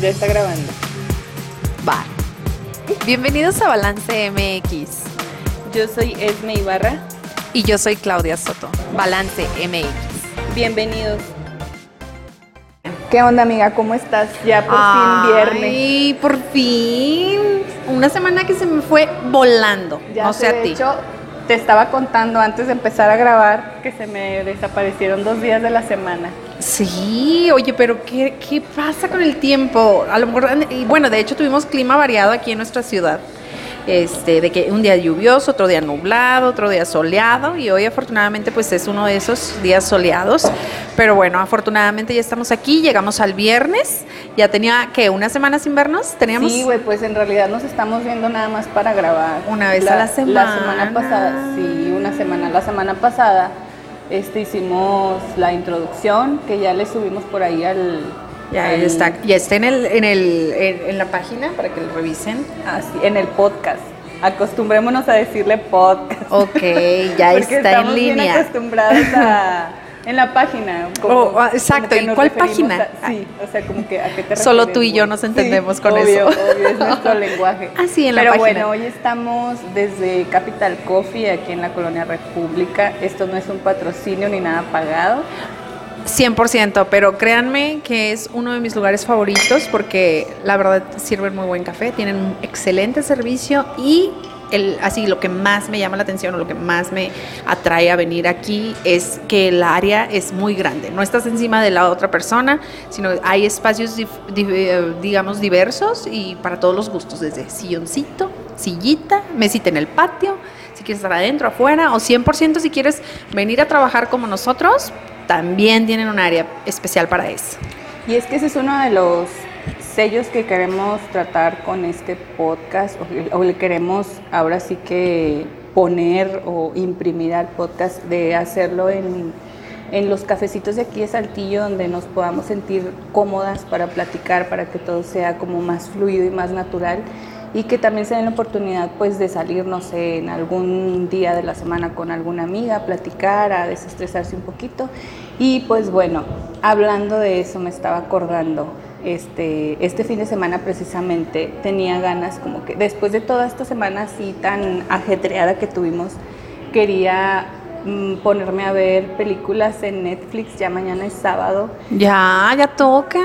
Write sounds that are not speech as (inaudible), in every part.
Ya está grabando. Va. Bienvenidos a Balance MX. Yo soy Esme Ibarra. Y yo soy Claudia Soto. Balance MX. Bienvenidos. ¿Qué onda, amiga? ¿Cómo estás? Ya por fin viernes. Ay, por fin. Una semana que se me fue volando. Ya no sé a de ti. hecho, te estaba contando antes de empezar a grabar que se me desaparecieron dos días de la semana. Sí, oye, pero ¿qué, ¿qué pasa con el tiempo? A lo mejor, y bueno, de hecho tuvimos clima variado aquí en nuestra ciudad. Este, de que un día lluvioso, otro día nublado, otro día soleado y hoy afortunadamente pues es uno de esos días soleados. Pero bueno, afortunadamente ya estamos aquí, llegamos al viernes. Ya tenía que una semana sin vernos, teníamos Sí, güey, pues en realidad nos estamos viendo nada más para grabar. Una vez a la La semana. semana pasada, sí, una semana. La semana pasada este, hicimos la introducción que ya le subimos por ahí al... ya al- está, ya está en el, en el, en, en la página para que lo revisen. así, en el podcast. Acostumbrémonos a decirle podcast. Ok, ya (laughs) está en bien línea. acostumbrados a... En la página. Oh, ah, exacto, que ¿y nos cuál página? a- sí, o sea, como que a qué te (laughs) Solo tú y yo nos entendemos con obvio, eso. Obvio, es nuestro (laughs) lenguaje. Ah, sí, en la Pero página. bueno, hoy estamos desde Capital Coffee, aquí en la Colonia República. Esto no es un patrocinio ni nada pagado. 100%, pero créanme que es uno de mis lugares favoritos porque la verdad sirven muy buen café, tienen un excelente servicio y el, así lo que más me llama la atención o lo que más me atrae a venir aquí es que el área es muy grande. No estás encima de la otra persona, sino hay espacios dif- di- eh, digamos diversos y para todos los gustos, desde silloncito, sillita, mesita en el patio, si quieres estar adentro, afuera, o 100% si quieres venir a trabajar como nosotros, también tienen un área especial para eso. Y es que ese es uno de los sellos que queremos tratar con este podcast, o, le queremos ahora sí que poner o imprimir al podcast, de hacerlo en, en los cafecitos de aquí de Saltillo, donde nos podamos sentir cómodas para platicar, para que todo sea como más fluido y más natural. Y que también se den la oportunidad pues de salir, no sé, en algún día de la semana con alguna amiga, a platicar, a desestresarse un poquito. Y pues bueno, hablando de eso me estaba acordando, este, este fin de semana precisamente tenía ganas como que después de toda esta semana así tan ajetreada que tuvimos, quería mm, ponerme a ver películas en Netflix, ya mañana es sábado. Ya, ya toca,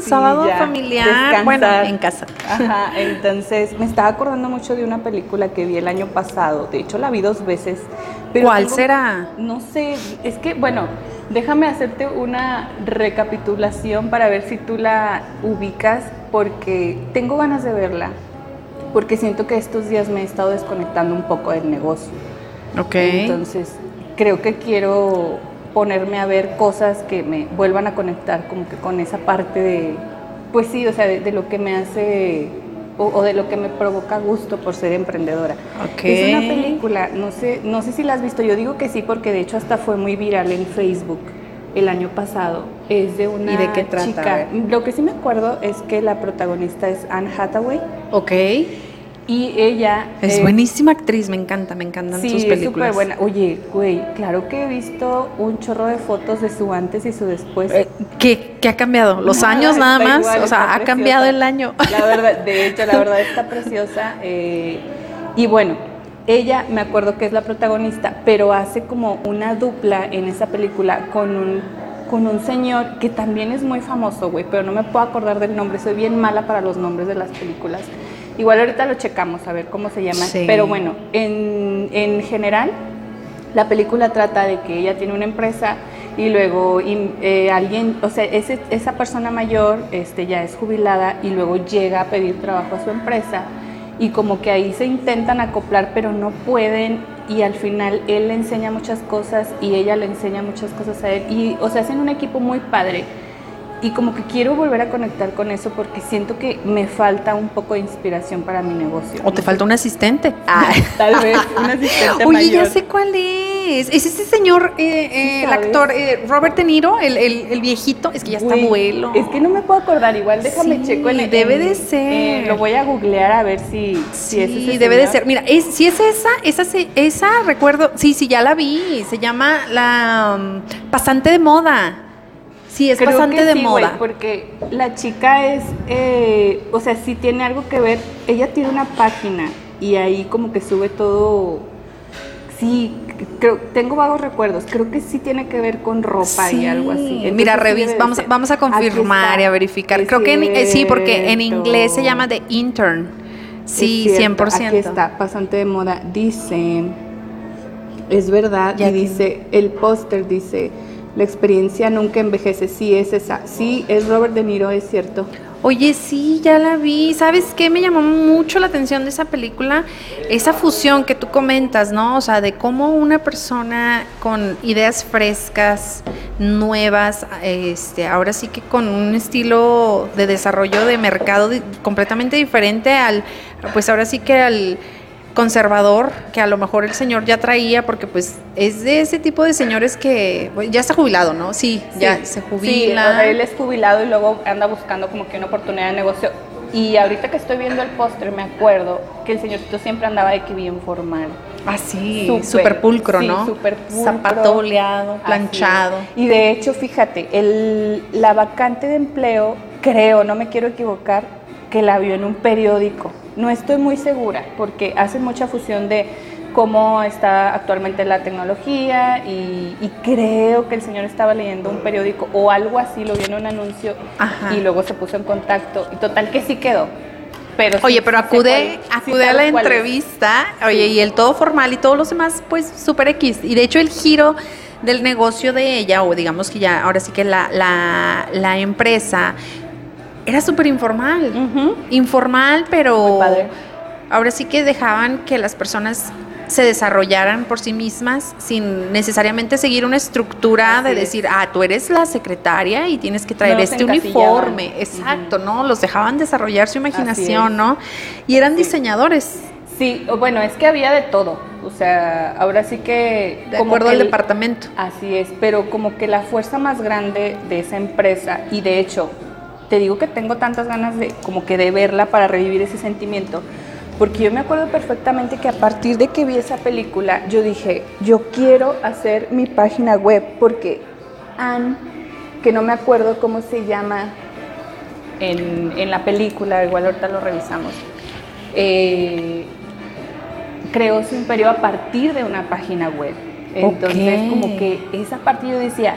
Sí, sábado ya, familiar, descansar. bueno, en casa. Ajá, entonces me estaba acordando mucho de una película que vi el año pasado, de hecho la vi dos veces. pero ¿Cuál tengo- será? No sé, es que bueno, déjame hacerte una recapitulación para ver si tú la ubicas, porque tengo ganas de verla, porque siento que estos días me he estado desconectando un poco del negocio. Ok. Entonces, creo que quiero ponerme a ver cosas que me vuelvan a conectar como que con esa parte de, pues sí, o sea, de, de lo que me hace o, o de lo que me provoca gusto por ser emprendedora. Ok. Es una película, no sé, no sé si la has visto, yo digo que sí porque de hecho hasta fue muy viral en Facebook el año pasado. Es de una ¿Y de qué trata? Chica. Lo que sí me acuerdo es que la protagonista es Anne Hathaway Ok. Y ella Es eh, buenísima actriz, me encanta, me encantan Sí, sus películas. súper buena. Oye, güey, claro que he visto un chorro de fotos de su antes y su después. Eh, ¿qué, qué ha cambiado? (laughs) ¿Los Nada, años nada más? igual, o sea, ha cambiado el año. La verdad, de (laughs) hecho, la verdad está preciosa. eh, y bueno, ella me acuerdo que es la protagonista, pero hace como una dupla en esa película con un, con un señor que también es muy famoso, güey, pero no me puedo acordar del nombre. Soy bien mala para los nombres de las películas. Igual ahorita lo checamos a ver cómo se llama. Sí. Pero bueno, en, en general, la película trata de que ella tiene una empresa y luego eh, alguien, o sea, ese- esa persona mayor este, ya es jubilada y luego llega a pedir trabajo a su empresa y como que ahí se intentan acoplar pero no pueden y al final él le enseña muchas cosas y ella le enseña muchas cosas a él y o sea, hacen un equipo muy padre y como que quiero volver a conectar con eso porque siento que me falta un poco de inspiración para mi negocio. ¿O te falta un asistente? Ah. (laughs) Tal vez un asistente Oye, ya mayor. sé cuál es. Es este señor, eh, eh, el actor eh, Robert De Niro, el, el- el viejito. Es que ya está abuelo. Es que no me puedo acordar, igual déjame Sí, checo el- debe de ser. eh, lo voy a googlear a ver si, si Sí, es ese debe de ser. Mira, es, si es esa, esa, se- esa recuerdo, sí, sí, ya la vi. Se llama la mm, pasante de moda. Sí, es Creo bastante que de sí, moda. porque la chica es, eh, o sea, sí tiene algo que ver. Ella tiene una página y ahí como que sube todo. Sí, creo, tengo vagos recuerdos. Creo que sí tiene que ver con ropa y Sí. algo así. Entonces, Mira, sí revis, de vamos, vamos a confirmar y a verificar. Es Creo que en- eh, sí, porque en inglés se llama The Intern. Sí, Es cierto, 100%. Aquí está, bastante de moda. Dice, es verdad, y dice, el póster dice, la experiencia nunca envejece. Sí, es esa. Sí, es Robert De Niro, es cierto. Oye, sí, ya la vi. ¿Sabes qué? Me llamó mucho la atención de esa película, esa fusión que tú comentas, ¿no? O sea, de cómo una persona con ideas frescas, nuevas, este, ahora sí que con un estilo de desarrollo de mercado completamente diferente al, pues ahora sí que al conservador que a lo mejor el señor ya traía porque pues es de ese tipo de señores que pues, ya está jubilado, ¿no? Sí, ya Sí, se sí, jubila. él es jubilado y luego anda buscando como que una oportunidad de negocio. Y ahorita que estoy viendo el póster me acuerdo que el señorcito siempre andaba de que bien formal. Así, Súper, súper pulcro, sí, ¿no? súper pulcro. Zapato oleado, planchado. Y de hecho, fíjate, el, la vacante de empleo, creo, no me quiero equivocar, que la vio en un periódico. No estoy muy segura, porque hacen mucha fusión de cómo está actualmente la tecnología y, y creo que el señor estaba leyendo un periódico o algo así, lo vio en un anuncio Ajá. y luego se puso en contacto y total que sí quedó. Pero Oye, pero sí acude, cuál- sí acude a la es. entrevista, oye, y el todo formal y todos los demás, pues súper X. Y de hecho el giro del negocio de ella, o digamos que ya, ahora sí que la, la, la empresa, era súper informal. Ujú. Informal, pero ahora sí que dejaban que las personas se desarrollaran por sí mismas sin necesariamente seguir una estructura Así de es. decir, ah, tú eres la secretaria y tienes que traer No este uniforme. Exacto, ¿no? Los dejaban desarrollar su imaginación. ¿no? Y eran Sí. diseñadores, Sí, bueno, es que había de todo. O sea, ahora sí que... de como acuerdo que al departamento. Así es, pero como que la fuerza más grande de esa empresa, y de hecho, te digo que tengo tantas ganas de como que de verla para revivir ese sentimiento, porque yo me acuerdo perfectamente que a partir de que vi esa película, yo dije, yo quiero hacer mi página web, porque Anne, que no me acuerdo cómo se llama en, en la película, igual ahorita lo revisamos, eh, creó su imperio a partir de una página web. Entonces, como que esa parte yo decía,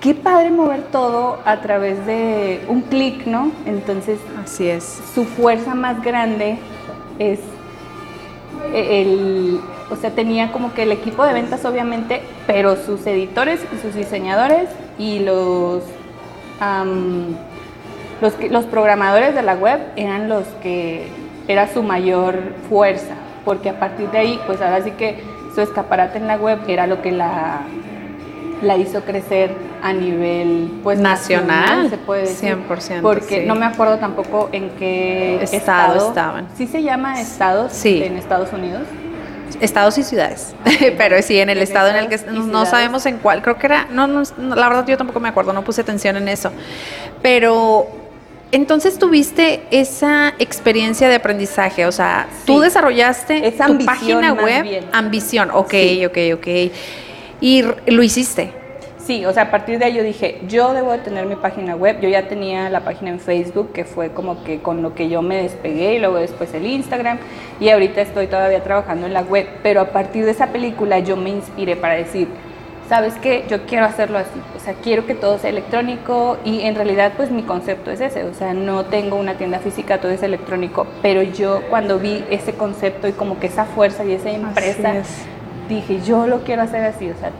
qué padre mover todo a través de un clic, ¿no? Entonces, Así es. su fuerza más grande es el, o sea, tenía como que el equipo de ventas obviamente, pero sus editores y sus diseñadores y los, los, los programadores de la web eran los que era su mayor fuerza, porque a partir de ahí, pues ahora sí que su escaparate en la web era lo que la, la hizo crecer a nivel pues Nacional, se puede decir 100%, porque sí. no me acuerdo tampoco en qué Estado estado, estaban. Sí se llama estados Sí. en Estados Unidos. Estados y ciudades. (laughs) Pero sí, en el estado en el que no, sabemos en cuál, creo que era, no, no, no, la verdad yo tampoco me acuerdo, no puse atención en eso. Pero entonces tuviste esa experiencia de aprendizaje, o sea, tú desarrollaste Esa tu página web, ambición, ok, Sí. ok, ok. Y lo hiciste. Sí, o sea, a partir de ahí yo dije, yo debo de tener mi página web. Yo ya tenía la página en Facebook, que fue como que con lo que yo me despegué, y luego después el Instagram, y ahorita estoy todavía trabajando en la web. Pero a partir de esa película yo me inspiré para decir, ¿sabes qué? Yo quiero hacerlo así. O sea, quiero que todo sea electrónico, y en realidad, pues mi concepto es ese. O sea, no tengo una tienda física, todo es electrónico. Pero yo cuando vi ese concepto y como que esa fuerza y esa empresa, es. dije, yo lo quiero hacer así. O sea,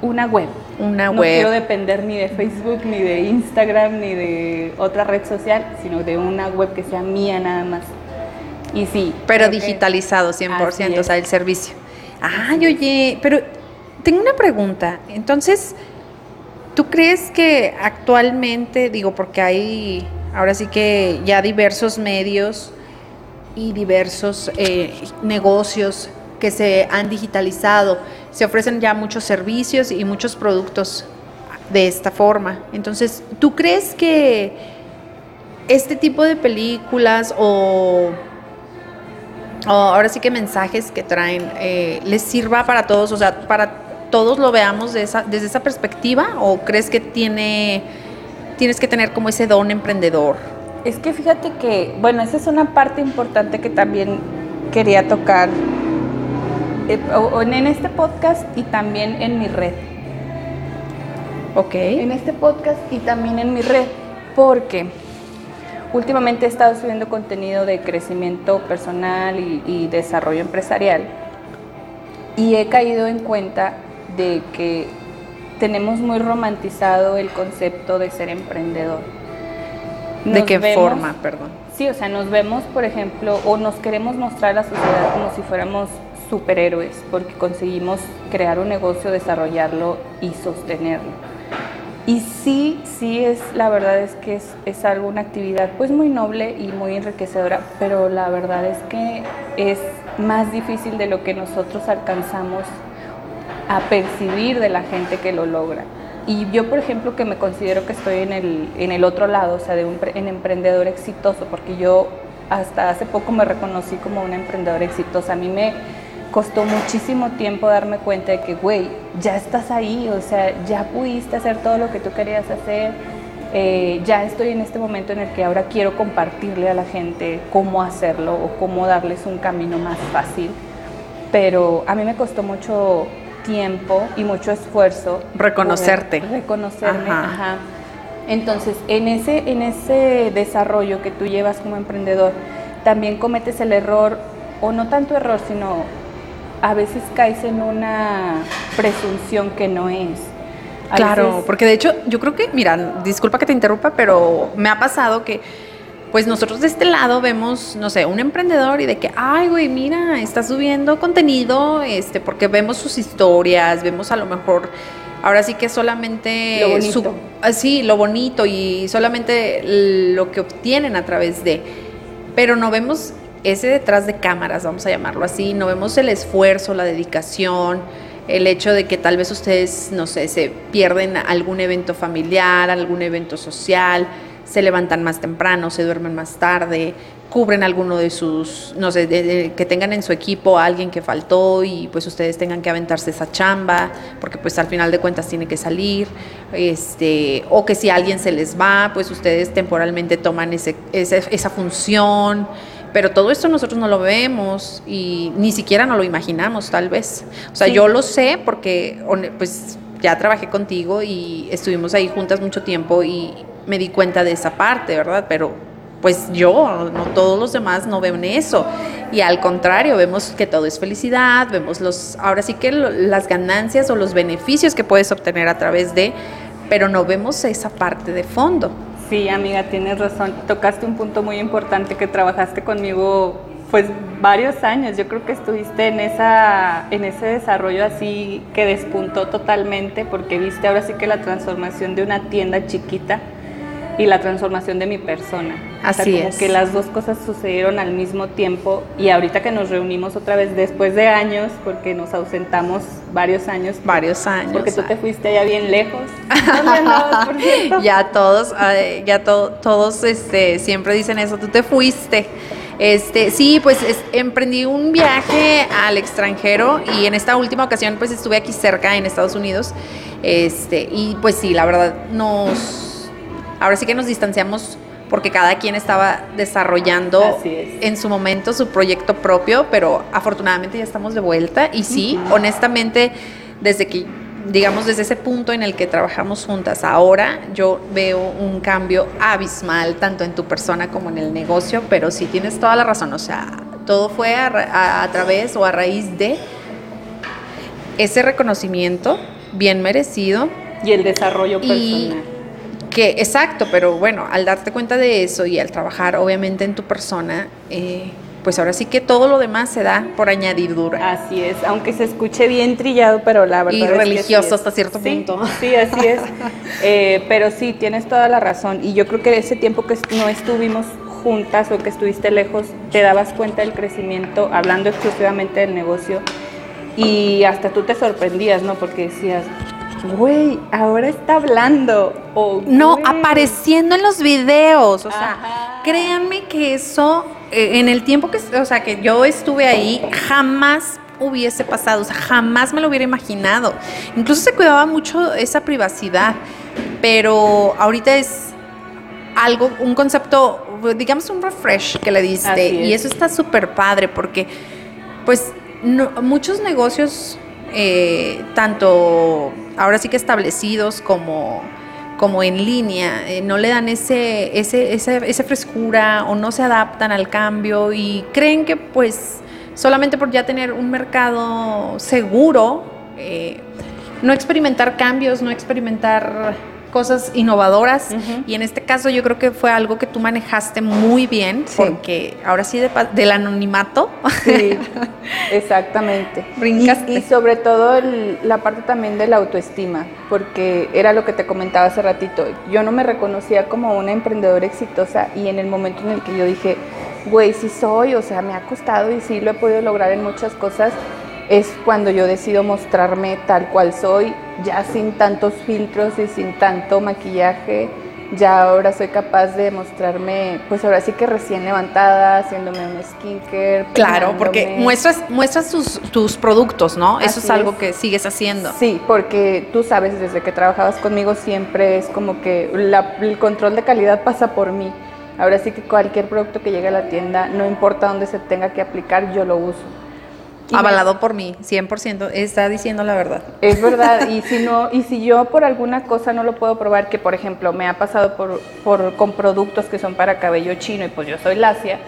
una web. Una no web. quiero depender ni de Facebook, ni de Instagram, ni de otra red social, sino de una web que sea mía nada más. Y sí. Pero digitalizado 100%, Así o sea, el servicio. Ay, oye, pero tengo una pregunta. Entonces, ¿tú crees que actualmente, digo, porque hay ahora sí que ya diversos medios y diversos eh, negocios que se han digitalizado, se ofrecen ya muchos servicios y muchos productos de esta forma. Entonces, ¿tú crees que este tipo de películas o ahora sí que mensajes que traen eh, les sirva para todos, o sea, para todos lo veamos desde esa perspectiva o crees que tiene tienes que tener como ese don emprendedor. Es que fíjate que, bueno, esa es una parte importante que también quería tocar en este podcast y también en mi red. Ok. En este podcast y también en mi red, porque últimamente he estado subiendo contenido de crecimiento personal y, y desarrollo empresarial y he caído en cuenta de que tenemos muy romantizado el concepto de ser emprendedor. ¿De qué forma, perdón? Sí, o sea, nos vemos, por ejemplo, o nos queremos mostrar a la sociedad como si fuéramos superhéroes, porque conseguimos crear un negocio, desarrollarlo y sostenerlo. Y sí, sí es, la verdad es que es, es algo, una actividad pues muy noble y muy enriquecedora, pero la verdad es que es más difícil de lo que nosotros alcanzamos a percibir de la gente que lo logra. Y yo, por ejemplo, que me considero que estoy en el, en el otro lado, o sea, de un en emprendedor exitoso, porque yo hasta hace poco me reconocí como una emprendedora exitosa. A mí me costó muchísimo tiempo darme cuenta de que, güey, ya estás ahí, o sea, ya pudiste hacer todo lo que tú querías hacer. Eh, ya estoy en este momento en el que ahora quiero compartirle a la gente cómo hacerlo o cómo darles un camino más fácil. Pero a mí me costó mucho tiempo y mucho esfuerzo. Reconocerte. Reconocerme. Ajá. Entonces, en ese, en ese desarrollo que tú llevas como emprendedor, también cometes el error, o no tanto error, sino a veces caes en una presunción que no es. claro, porque de hecho yo creo que, mira, disculpa que te interrumpa, pero me ha pasado que pues nosotros de este lado vemos, no sé, un emprendedor y de que, ay, güey, mira, está subiendo contenido, este, porque vemos sus historias, vemos a lo mejor, ahora sí que solamente lo bonito. así, lo bonito y solamente lo que obtienen a través de, pero no vemos ese detrás de cámaras, vamos a llamarlo así, no vemos el esfuerzo, la dedicación, el hecho de que tal vez ustedes, no sé, se pierden algún evento familiar, algún evento social, se levantan más temprano, se duermen más tarde, cubren alguno de sus, no sé, que tengan en su equipo a alguien que faltó y pues ustedes tengan que aventarse esa chamba, porque pues al final de cuentas tiene que salir, este, o que si alguien se les va, pues ustedes temporalmente toman ese, esa función pero todo esto nosotros no lo vemos y ni siquiera nos lo imaginamos tal vez. O sea, yo lo sé porque pues ya trabajé contigo y estuvimos ahí juntas mucho tiempo y me di cuenta de esa parte, ¿verdad? Pero pues yo, no todos los demás no ven eso. Y al contrario, vemos que todo es felicidad, vemos los, ahora sí que las ganancias o los beneficios que puedes obtener a través de, pero no vemos esa parte de fondo. Sí, amiga, tienes razón. Tocaste un punto muy importante que trabajaste conmigo pues varios años. Yo creo que estuviste en esa en ese desarrollo así que despuntó totalmente porque viste ahora sí que la transformación de una tienda chiquita y la transformación de mi persona. Así o sea, como que las dos cosas sucedieron al mismo tiempo y ahorita que nos reunimos otra vez después de años, porque nos ausentamos varios años. Varios años. Porque tú te fuiste allá bien lejos. (laughs) ya todos, ya todos este, siempre dicen eso, tú te fuiste. Este, sí, pues emprendí un viaje al extranjero y en esta última ocasión pues estuve aquí cerca en Estados Unidos. Este, y pues sí, la verdad nos Ahora sí que nos distanciamos porque cada quien estaba desarrollando en su momento su proyecto propio, pero afortunadamente ya estamos de vuelta y sí, honestamente, desde que, digamos, desde ese punto en el que trabajamos juntas ahora, yo veo un cambio abismal tanto en tu persona como en el negocio, pero sí tienes toda la razón, o sea, todo fue a, través o a raíz de ese reconocimiento bien merecido. Y el desarrollo personal que, exacto, pero bueno, al darte cuenta de eso y al trabajar obviamente en tu persona, eh, pues ahora sí que todo lo demás se da por añadidura. Así es, aunque se escuche bien trillado, pero la verdad y es religioso hasta cierto punto. Sí, así es. (laughs) Eh, pero sí, tienes toda la razón. Y yo creo que ese tiempo que no estuvimos juntas o que estuviste lejos, te dabas cuenta del crecimiento, hablando exclusivamente del negocio. Y hasta tú te sorprendías, ¿no? Porque decías, güey, ahora está hablando. no, apareciendo en los videos. O sea, créanme que eso, eh, en el tiempo que, o sea, que yo estuve ahí, jamás hubiese pasado, o sea, jamás me lo hubiera imaginado. Incluso se cuidaba mucho esa privacidad, pero ahorita es algo, un concepto, digamos un refresh que le diste. Y eso está súper padre porque, pues, muchos negocios, eh, tanto ahora sí que establecidos como como en línea, eh, no le dan ese, ese, esa frescura o no se adaptan al cambio y creen que pues solamente por ya tener un mercado seguro, eh, no experimentar cambios, no experimentar cosas innovadoras y en este caso yo creo que fue algo que tú manejaste muy bien porque ahora sí del anonimato. Sí, exactamente. (laughs) Y, sobre todo la parte también de la autoestima, porque era lo que te comentaba hace ratito. Yo no me reconocía como una emprendedora exitosa y en el momento en el que yo dije, güey, sí soy, o sea, me ha costado y sí lo he podido lograr en muchas cosas, es cuando yo decido mostrarme tal cual soy, ya sin tantos filtros y sin tanto maquillaje. Ya ahora soy capaz de mostrarme, pues ahora sí que recién levantada, haciéndome un skincare. Claro, porque muestras, muestras tus, tus productos, ¿no? Eso es algo que sigues haciendo. Sí, porque tú sabes, desde que trabajabas conmigo siempre es como que el control de calidad pasa por mí. Ahora sí que cualquier producto que llegue a la tienda, no importa dónde se tenga que aplicar, yo lo uso. Avalado por mí, 100%, está diciendo la verdad. Es verdad, (laughs) y si no y si yo por alguna cosa no lo puedo probar, que por ejemplo me ha pasado por, por con productos que son para cabello chino y pues yo soy lacia,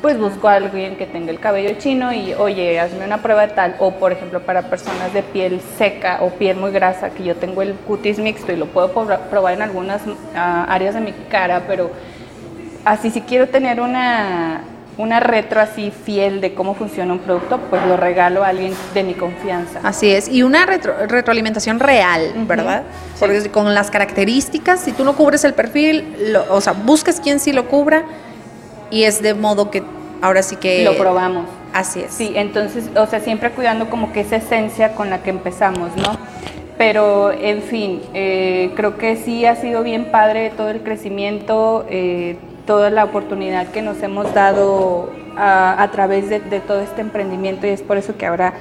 pues busco a alguien que tenga el cabello chino y oye, hazme una prueba de tal, o por ejemplo para personas de piel seca o piel muy grasa, que yo tengo el cutis mixto y lo puedo probar en algunas ah, áreas de mi cara, pero así si quiero tener una una retro así fiel de cómo funciona un producto, pues lo regalo a alguien de mi confianza. Así es, y una retroalimentación real, ¿verdad? Porque con las características, si tú no cubres el perfil, o sea, buscas quien sí lo cubra y es de modo que ahora sí que... Lo probamos. Así es. Sí, entonces, o sea, siempre cuidando como que esa esencia con la que empezamos, ¿no? Pero, en fin, eh, creo que sí ha sido bien padre todo el crecimiento. Eh, toda la oportunidad que nos hemos dado a, través de, todo este emprendimiento y es por eso que ahora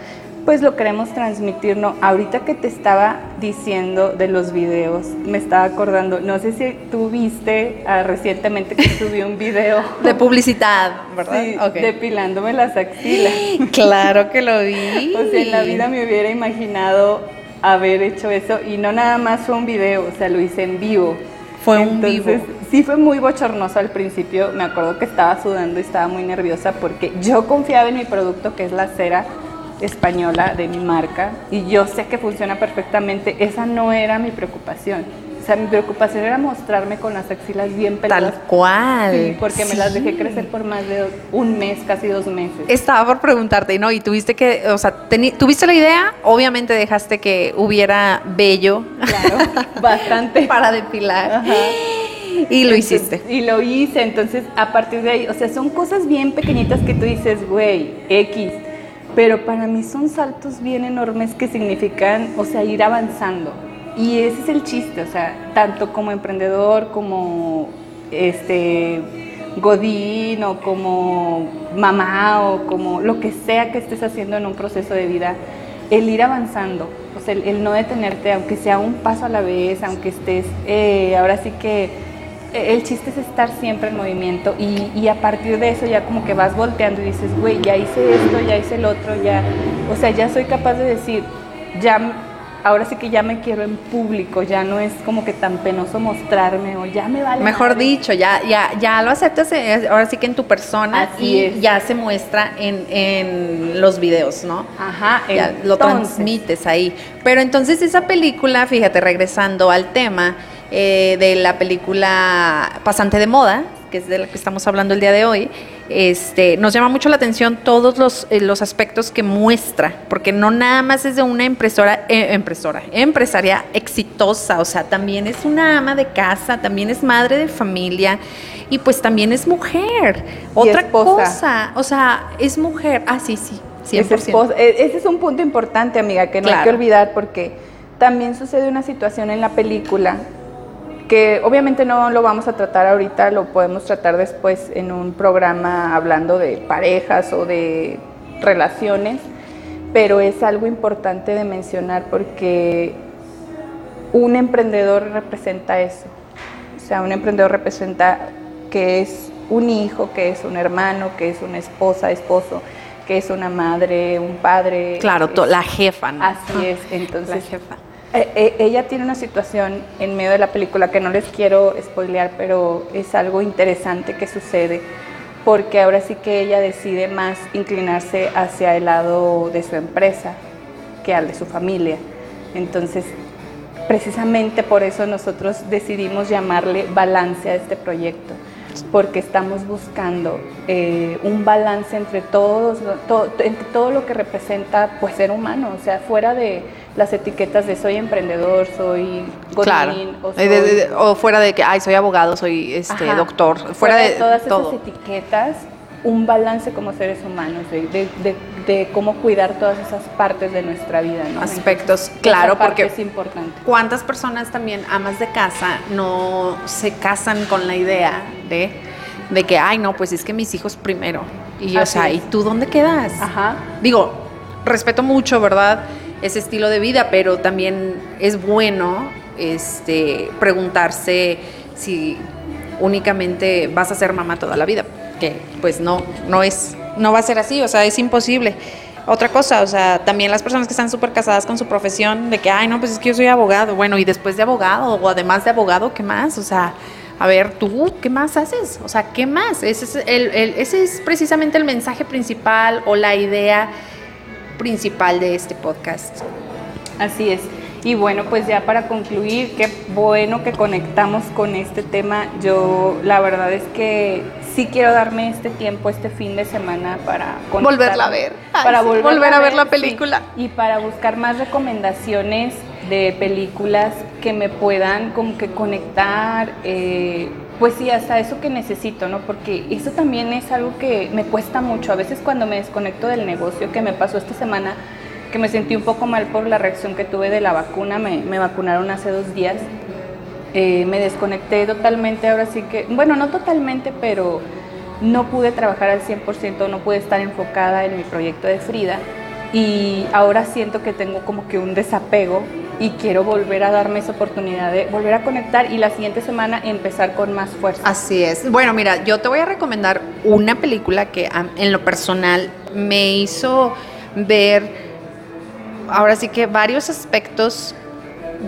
pues lo queremos transmitir, ¿no? Ahorita que te estaba diciendo de los videos, me estaba acordando, no sé si tú viste ah, recientemente que (laughs) subí un video. De publicidad, ¿verdad? Sí, depilándome las axilas. (gasps) Claro que lo vi. o sea, en la vida me hubiera imaginado haber hecho eso y no nada más fue un video, o sea, lo hice en vivo. Fue un vivo. Sí, fue muy bochornoso al principio. Me acuerdo que estaba sudando y estaba muy nerviosa porque yo confiaba en mi producto, que es la cera española de mi marca, y yo sé que funciona perfectamente. Esa no era mi preocupación. O sea, mi preocupación era mostrarme con las axilas bien peladas. Tal cual. Sí, porque me las dejé crecer por más de un mes, casi dos meses. Estaba por preguntarte, ¿no? Y tuviste que, o sea, tuviste la idea, obviamente dejaste que hubiera bello. Claro, (laughs) bastante. para depilar. Ajá. Y lo hiciste. Y lo hice, entonces a partir de ahí, o sea, son cosas bien pequeñitas que tú dices, güey, X, pero para mí son saltos bien enormes que significan, o sea, ir avanzando. Y ese es el chiste, o sea, tanto como emprendedor, como este godín o como mamá o como lo que sea que estés haciendo en un proceso de vida, el ir avanzando, o sea, el, no detenerte, aunque sea un paso a la vez, aunque estés, eh, ahora sí que eh, el chiste es estar siempre en movimiento y, y, a partir de eso ya como que vas volteando y dices, güey, ya hice esto, ya hice el otro, ya, o sea, ya soy capaz de decir, ya ahora sí que ya me quiero en público, ya no es como que tan penoso mostrarme o ya me vale. Mejor dicho, ya, ya, ya lo aceptas eh, ahora sí que en tu persona y ya se muestra en, en, los videos, ¿no? Ajá, ya lo transmites ahí. Pero entonces esa película, fíjate, regresando al tema eh, de la película Pasante de Moda, que es de la que estamos hablando el día de hoy, este, nos llama mucho la atención todos los, eh, los aspectos que muestra, porque no nada más es de una impresora, eh, impresora, empresaria exitosa, o sea, también es una ama de casa, también es madre de familia y pues también es mujer. Otra cosa, o sea, es mujer. Ah, sí, sí. 100%. E, ese es un punto importante, amiga, que no hay que olvidar porque también sucede una situación en la película que obviamente no lo vamos a tratar ahorita, lo podemos tratar después en un programa hablando de parejas o de relaciones, pero es algo importante de mencionar porque un emprendedor representa eso. O sea, un emprendedor representa que es un hijo, que es un hermano, que es una esposa, esposo, que es una madre, un padre. Claro, la jefa, ¿no? Así es, (laughs) entonces. La jefa. Eh, eh, ella tiene una situación en medio de la película que no les quiero spoilear, pero es algo interesante que sucede, porque ahora sí que ella decide más inclinarse hacia el lado de su empresa que al de su familia. Entonces, precisamente por eso nosotros decidimos llamarle balance a este proyecto porque estamos buscando eh, un balance entre todos, entre todo lo que representa pues ser humano, o sea, fuera de las etiquetas de soy emprendedor, soy godín, o, fuera de que ay soy abogado, soy este doctor, fuera, de, todas esas etiquetas, un balance como seres humanos, de, cómo cuidar todas esas partes de nuestra vida, ¿no? Aspectos, claro, porque es importante. ¿Cuántas personas también amas de casa no se casan con la idea de, de que, ay, no, pues es que mis hijos primero? Y o sea, ¿y tú dónde quedas? Ajá. Digo, respeto mucho, ¿verdad? Ese estilo de vida, pero también es bueno este preguntarse si únicamente vas a ser mamá toda la vida que pues no, no es, no va a ser así, o sea, es imposible. Otra cosa, o sea, también las personas que están súper casadas con su profesión, de que, ay, no, pues es que yo soy abogado, bueno, y después de abogado, o además de abogado, ¿qué más? O sea, a ver, tú, ¿qué más haces? O sea, ¿qué más? Ese es, el, ese es precisamente el mensaje principal o la idea principal de este podcast. Así es. Y bueno, pues ya para concluir, qué bueno que conectamos con este tema. Yo la verdad es que sí quiero darme este tiempo, este fin de semana para volverla a ver, para volver a ver, la película y para buscar más recomendaciones de películas que me puedan como que conectar. Eh, pues sí, hasta eso que necesito, ¿no? Porque eso también es algo que me cuesta mucho. A veces cuando me desconecto del negocio que me pasó esta semana, que me sentí un poco mal por la reacción que tuve de la vacuna, me, vacunaron hace dos días, eh, me desconecté totalmente, ahora sí que, bueno, no totalmente, pero no pude trabajar al 100%, no pude estar enfocada en mi proyecto de Frida y ahora siento que tengo como que un desapego y quiero volver a darme esa oportunidad de volver a conectar y la siguiente semana empezar con más fuerza. Así es. Bueno, mira, yo te voy a recomendar una película que en lo personal me hizo ver ahora sí que varios aspectos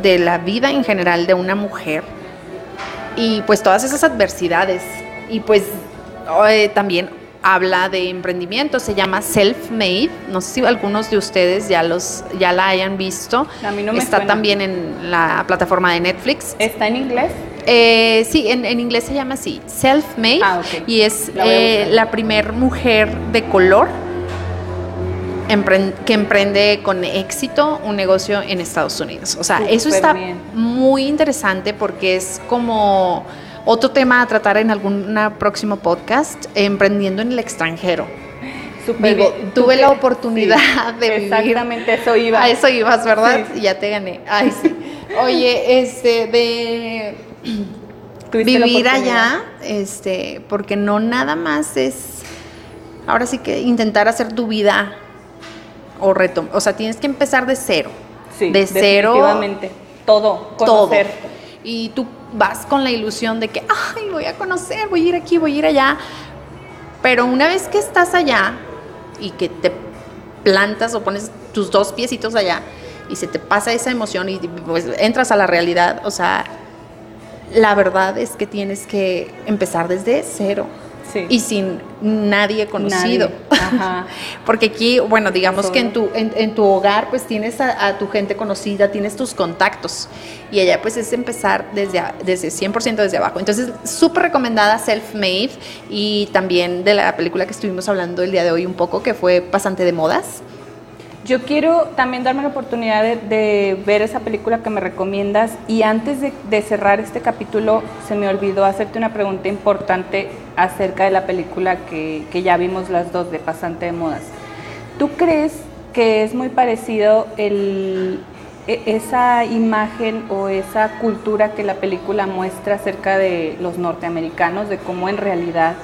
de la vida en general de una mujer y pues todas esas adversidades y pues eh, también habla de emprendimiento, se llama Self Made, no sé si algunos de ustedes ya los ya la hayan visto. A mí no me Está también en la plataforma de Netflix. ¿Está en inglés? Eh, sí, en, inglés se llama así, Self Made ah, y es la, eh, la primer mujer de color que emprende con éxito un negocio en Estados Unidos. O sea, eso está muy interesante porque es como otro tema a tratar en algún próximo podcast, emprendiendo en el extranjero. Digo, tuve la oportunidad de vivir. Exactamente, eso iba. A eso ibas, ¿verdad? Y ya te gané. Ay, sí. Oye, este, de (clears throat) vivir allá, este, porque no nada más es, ahora sí que intentar hacer tu vida o retom o sea, tienes que empezar de cero. Sí, de cero. Definitivamente. Todo, conocer. Todo. Y tú vas con la ilusión de que, ay, voy a conocer, voy a ir aquí, voy a ir allá. Pero una vez que estás allá y que te plantas o pones tus dos piecitos allá y se te pasa esa emoción y pues entras a la realidad, o sea, la verdad es que tienes que empezar desde cero y sin nadie conocido. (laughs) Porque aquí, bueno, digamos que en tu, en, tu hogar pues tienes a, tu gente conocida, tienes tus contactos y allá pues es empezar desde, desde 100% desde abajo. Entonces, súper recomendada Self-Made y también de la película que estuvimos hablando el día de hoy un poco, que fue Pasante de Modas. Yo quiero también darme la oportunidad de, ver esa película que me recomiendas y antes de, cerrar este capítulo se me olvidó hacerte una pregunta importante acerca de la película que, ya vimos las dos de Pasante de Modas. ¿Tú crees que es muy parecido el, e, esa imagen o esa cultura que la película muestra acerca de los norteamericanos, de cómo en realidad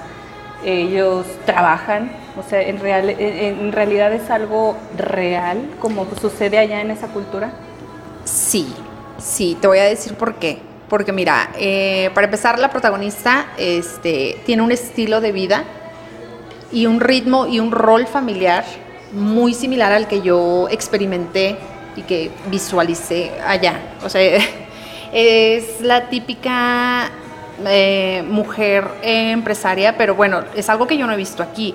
ellos trabajan, o sea, en, real, en, realidad es algo real como sucede allá en esa cultura. Sí, sí, te voy a decir por qué. porque mira, eh, para empezar, la protagonista este, tiene un estilo de vida y un ritmo y un rol familiar muy similar al que yo experimenté y que visualicé allá. O sea, (laughs) es la típica eh, mujer empresaria, pero bueno, es algo que yo no he visto aquí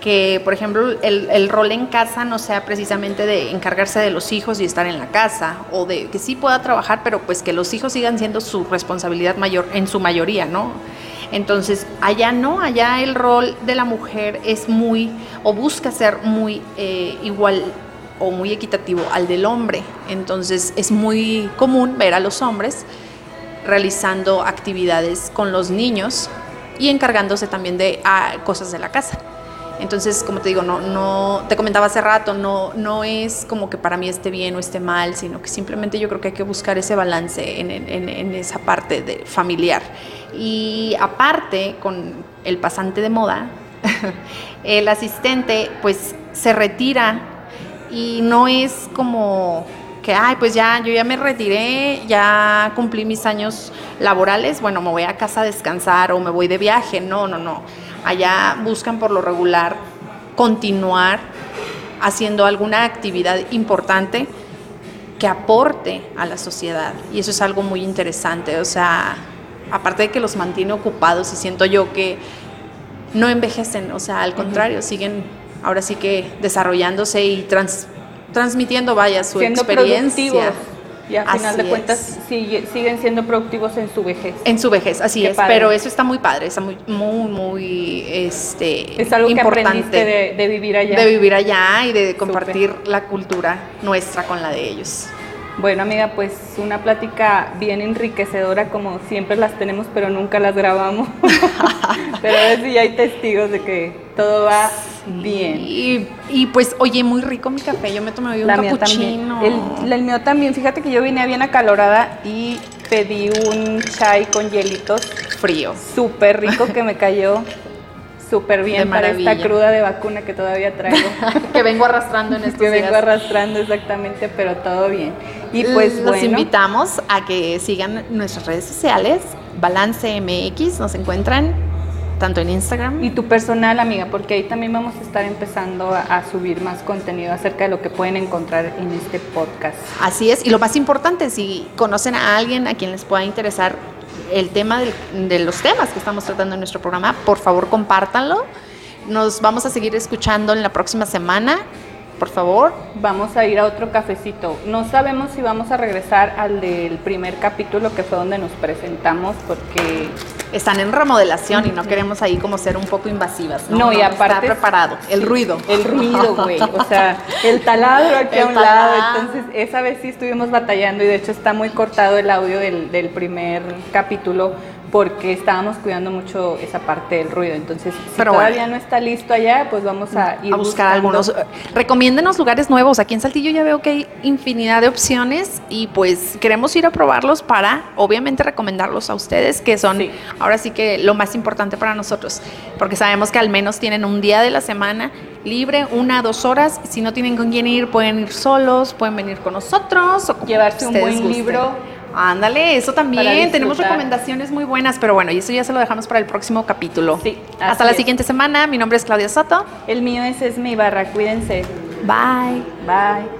que, por ejemplo, el, rol en casa no sea precisamente de encargarse de los hijos y estar en la casa, o de que sí pueda trabajar, pero pues que los hijos sigan siendo su responsabilidad mayor, en su mayoría, ¿no? Entonces, allá no, allá el rol de la mujer es muy, o busca ser muy eh, igual o muy equitativo al del hombre. Entonces, es muy común ver a los hombres realizando actividades con los niños y encargándose también de ah, cosas de la casa. Entonces, como te digo, no, no, te comentaba hace rato, no, no es como que para mí esté bien o esté mal, sino que simplemente yo creo que hay que buscar ese balance en, en, esa parte de familiar. Y aparte, con el pasante de moda, (laughs) el asistente pues se retira y no es como que, ay, pues ya, yo ya me retiré, ya cumplí mis años laborales, bueno, me voy a casa a descansar o me voy de viaje. No, no, no Allá buscan por lo regular continuar haciendo alguna actividad importante que aporte a la sociedad. Y eso es algo muy interesante. O sea, aparte de que los mantiene ocupados y siento yo que no envejecen, o sea, al contrario, siguen ahora sí que desarrollándose y transmitiendo, vaya, su experiencia. Y al final de cuentas siguen siendo productivos en su vejez. En su vejez, así es. Pero eso está muy padre, está muy, muy, muy este, es algo importante que de, de, vivir allá. De vivir allá y de compartir la cultura nuestra con la de ellos. Bueno, amiga, pues una plática bien enriquecedora como siempre las tenemos, pero nunca las grabamos. (laughs) pero a ver si hay testigos de que todo va bien. Y, pues, oye, muy rico mi café. Yo me tomé hoy un cappuccino. El, el, mío también. Fíjate que yo vine bien acalorada y pedí un chai con hielitos. Frío. Súper rico que me cayó súper bien para esta cruda de vacuna que todavía traigo. (laughs) que vengo arrastrando en estos Que vengo arrastrando exactamente, pero todo bien. Y pues Los invitamos a que sigan nuestras redes sociales, Balance MX, nos encuentran tanto en Instagram. Y tu personal, amiga, porque ahí también vamos a estar empezando a, subir más contenido acerca de lo que pueden encontrar en este podcast. Así es, y lo más importante, si conocen a alguien a quien les pueda interesar el tema de los temas que estamos tratando en nuestro programa, por favor compártanlo. Nos vamos a seguir escuchando en la próxima semana por favor. Vamos a ir a otro cafecito. No sabemos si vamos a regresar al del primer capítulo que fue donde nos presentamos porque están en remodelación y no queremos ahí como ser un poco invasivas. No, no y aparte está preparado. El ruido. El ruido, (laughs) güey. O sea, el taladro aquí a un lado. Entonces, esa vez sí estuvimos batallando y de hecho está muy cortado el audio del, del primer capítulo porque estábamos cuidando mucho esa parte del ruido. Entonces, si todavía no está listo allá, pues vamos a ir a buscar algunos. Recomiéndenos lugares nuevos. Aquí en Saltillo ya veo que hay infinidad de opciones y pues queremos ir a probarlos para, obviamente, recomendarlos a ustedes, que son ahora sí que lo más importante para nosotros, porque sabemos que al menos tienen un día de la semana libre, una, dos horas. Si no tienen con quién ir, pueden ir solos, pueden venir con nosotros o llevarse un buen libro Ándale, eso también. Tenemos recomendaciones muy buenas, pero bueno, y eso ya se lo dejamos para el próximo capítulo. Sí. Hasta la siguiente semana. Mi nombre es Claudia Soto. El mío es Esme Ibarra. Cuídense. Bye. Bye.